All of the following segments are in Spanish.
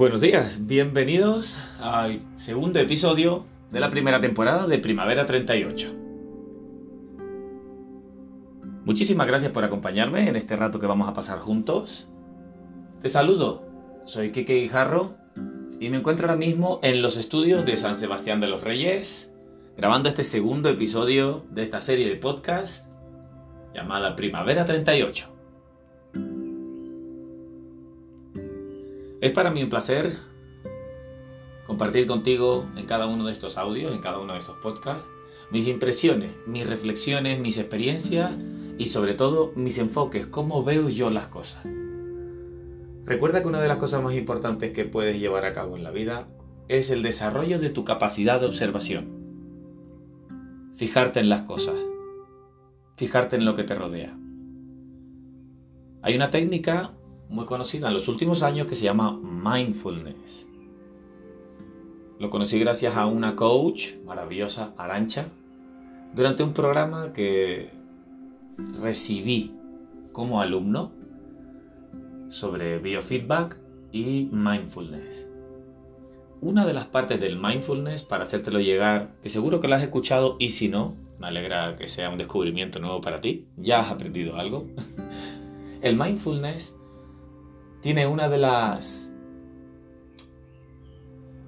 Buenos días, bienvenidos al segundo episodio de la primera temporada de Primavera 38. Muchísimas gracias por acompañarme en este rato que vamos a pasar juntos. Te saludo, soy Kike Guijarro y me encuentro ahora mismo en los estudios de San Sebastián de los Reyes, grabando este segundo episodio de esta serie de podcast llamada Primavera 38. Es para mí un placer compartir contigo en cada uno de estos audios, en cada uno de estos podcasts, mis impresiones, mis reflexiones, mis experiencias y sobre todo mis enfoques, cómo veo yo las cosas. Recuerda que una de las cosas más importantes que puedes llevar a cabo en la vida es el desarrollo de tu capacidad de observación. Fijarte en las cosas, fijarte en lo que te rodea. Hay una técnica muy conocida en los últimos años que se llama mindfulness. Lo conocí gracias a una coach maravillosa, Arancha, durante un programa que recibí como alumno sobre biofeedback y mindfulness. Una de las partes del mindfulness, para hacértelo llegar, que seguro que lo has escuchado y si no, me alegra que sea un descubrimiento nuevo para ti, ya has aprendido algo. El mindfulness tiene una de las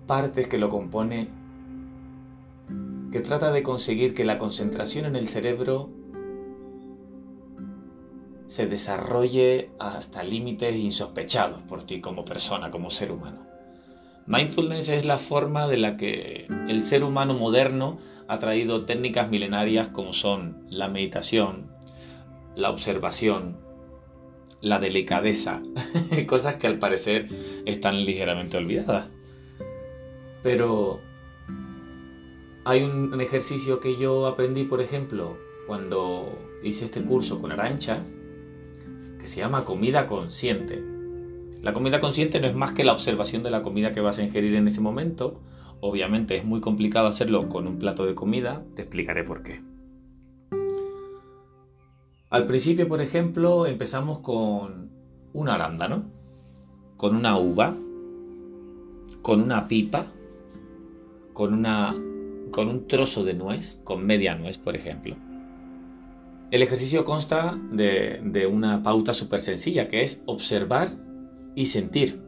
partes que lo compone que trata de conseguir que la concentración en el cerebro se desarrolle hasta límites insospechados por ti como persona, como ser humano. Mindfulness es la forma de la que el ser humano moderno ha traído técnicas milenarias como son la meditación, la observación, la delicadeza, cosas que al parecer están ligeramente olvidadas. Pero hay un, ejercicio que yo aprendí, por ejemplo, cuando hice este curso con Arancha, que se llama comida consciente. La comida consciente no es más que la observación de la comida que vas a ingerir en ese momento. Obviamente es muy complicado hacerlo con un plato de comida, te explicaré por qué. Al principio, por ejemplo, empezamos con un arándano, con una uva, con una pipa, con, una, con un trozo de nuez, con media nuez, por ejemplo. El ejercicio consta de, de una pauta súper sencilla, que es observar y sentir.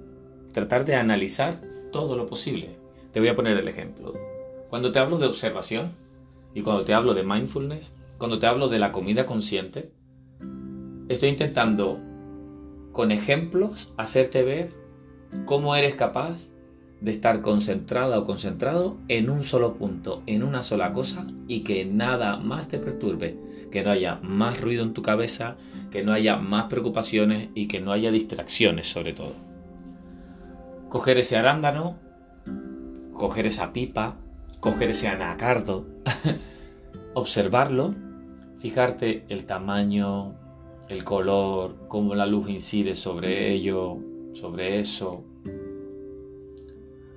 Tratar de analizar todo lo posible. Te voy a poner el ejemplo. Cuando te hablo de observación y cuando te hablo de mindfulness, cuando te hablo de la comida consciente, estoy intentando con ejemplos hacerte ver cómo eres capaz de estar concentrada o concentrado en un solo punto, en una sola cosa y que nada más te perturbe, que no haya más ruido en tu cabeza, que no haya más preocupaciones y que no haya distracciones sobre todo. Coger ese arándano, coger esa pipa, coger ese anacardo, observarlo fijarte el tamaño, el color, cómo la luz incide sobre ello, sobre eso,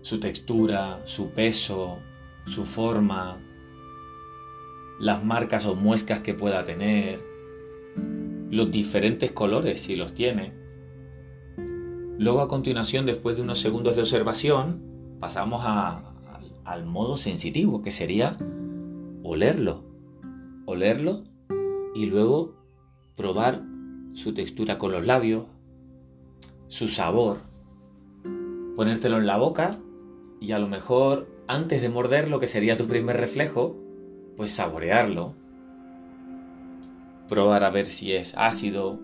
su textura, su peso, su forma, las marcas o muescas que pueda tener, los diferentes colores si los tiene. Luego a continuación, después de unos segundos de observación, pasamos al modo sensitivo, que sería olerlo. Olerlo y luego probar su textura con los labios, su sabor, ponértelo en la boca y a lo mejor antes de morder lo que sería tu primer reflejo, pues saborearlo, probar a ver si es ácido,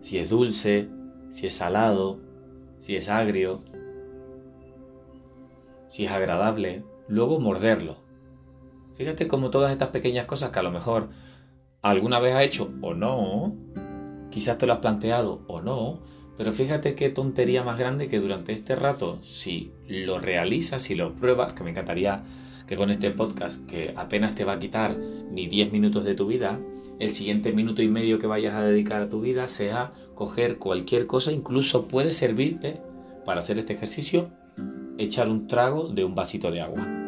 si es dulce, si es salado, si es agrio, si es agradable, luego morderlo Fíjate como todas estas pequeñas cosas que a lo mejor alguna vez has hecho o no, quizás te lo has planteado o no, pero fíjate qué tontería más grande que durante este rato, si lo realizas, si lo pruebas, que me encantaría que con este podcast, que apenas te va a quitar ni 10 minutos de tu vida, el siguiente minuto y medio que vayas a dedicar a tu vida sea coger cualquier cosa, incluso puede servirte para hacer este ejercicio, echar un trago de un vasito de agua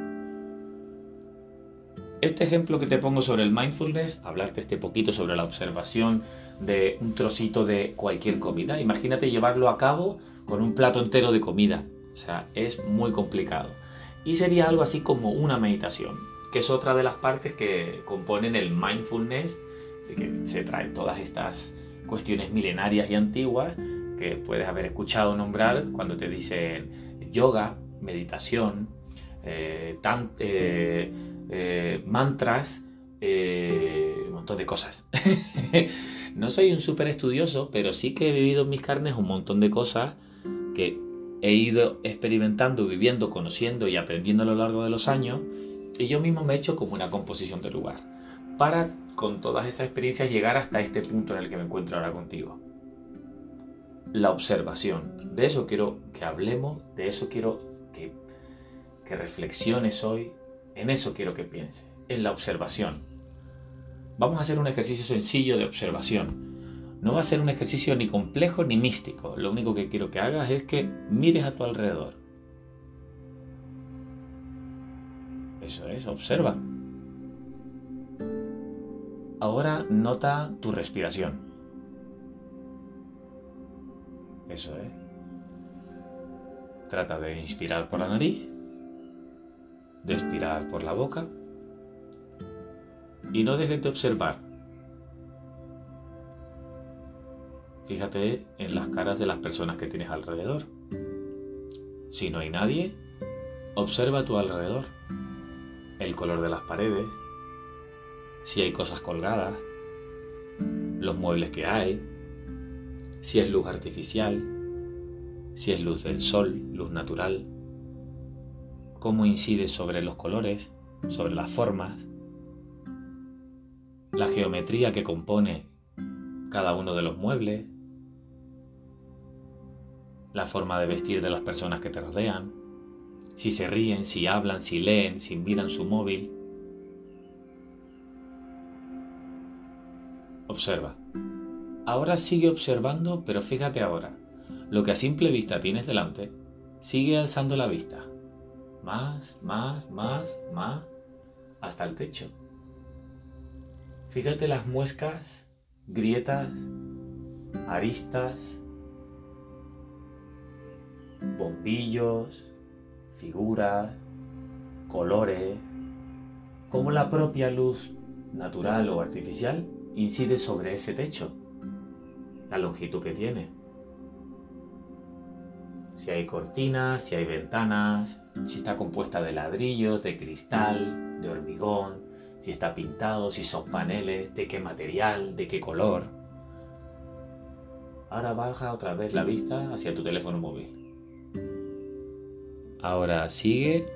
este ejemplo que te pongo sobre el mindfulness, hablarte este poquito sobre la observación de un trocito de cualquier comida, imagínate llevarlo a cabo con un plato entero de comida. O sea, es muy complicado. Y sería algo así como una meditación, que es otra de las partes que componen el mindfulness, que se traen todas estas cuestiones milenarias y antiguas que puedes haber escuchado nombrar cuando te dicen yoga, meditación, eh, eh, eh, mantras, un montón de cosas. no soy un súper estudioso, pero sí que he vivido en mis carnes un montón de cosas que he ido experimentando, viviendo, conociendo y aprendiendo a lo largo de los años. Y yo mismo me he hecho como una composición de lugar para con todas esas experiencias llegar hasta este punto en el que me encuentro ahora contigo. La observación. De eso quiero que hablemos, de eso quiero que, que reflexiones hoy, en eso quiero que pienses, en la observación. Vamos a hacer un ejercicio sencillo de observación. No va a ser un ejercicio ni complejo ni místico. Lo único que quiero que hagas es que mires a tu alrededor. Eso es, observa. Ahora nota tu respiración. Eso es. Trata de inspirar por la nariz, de expirar por la boca y no dejes de observar. Fíjate en las caras de las personas que tienes alrededor. Si no hay nadie, observa tu alrededor. El color de las paredes, si hay cosas colgadas, los muebles que hay, si es luz artificial, si es luz del sol, luz natural, cómo incide sobre los colores, sobre las formas, la geometría que compone cada uno de los muebles, la forma de vestir de las personas que te rodean, si se ríen, si hablan, si leen, si miran su móvil. Observa. Ahora sigue observando, pero fíjate ahora. Lo que a simple vista tienes delante, sigue alzando la vista. Más, más, más, más, hasta el techo. Fíjate las muescas, grietas, aristas, bombillos, figuras, colores, cómo la propia luz natural o artificial incide sobre ese techo, la longitud que tiene. Si hay cortinas, si hay ventanas, si está compuesta de ladrillos, de cristal, de hormigón, si está pintado, si son paneles, de qué material, de qué color. Ahora baja otra vez la vista hacia tu teléfono móvil. Ahora sigue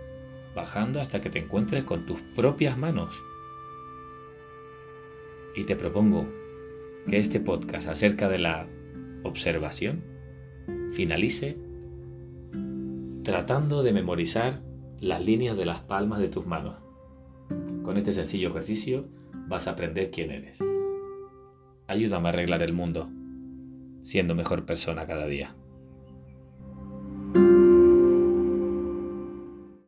bajando hasta que te encuentres con tus propias manos. Y te propongo que este podcast acerca de la observación finalice tratando de memorizar las líneas de las palmas de tus manos. Con este sencillo ejercicio vas a aprender quién eres. Ayúdame a arreglar el mundo, siendo mejor persona cada día.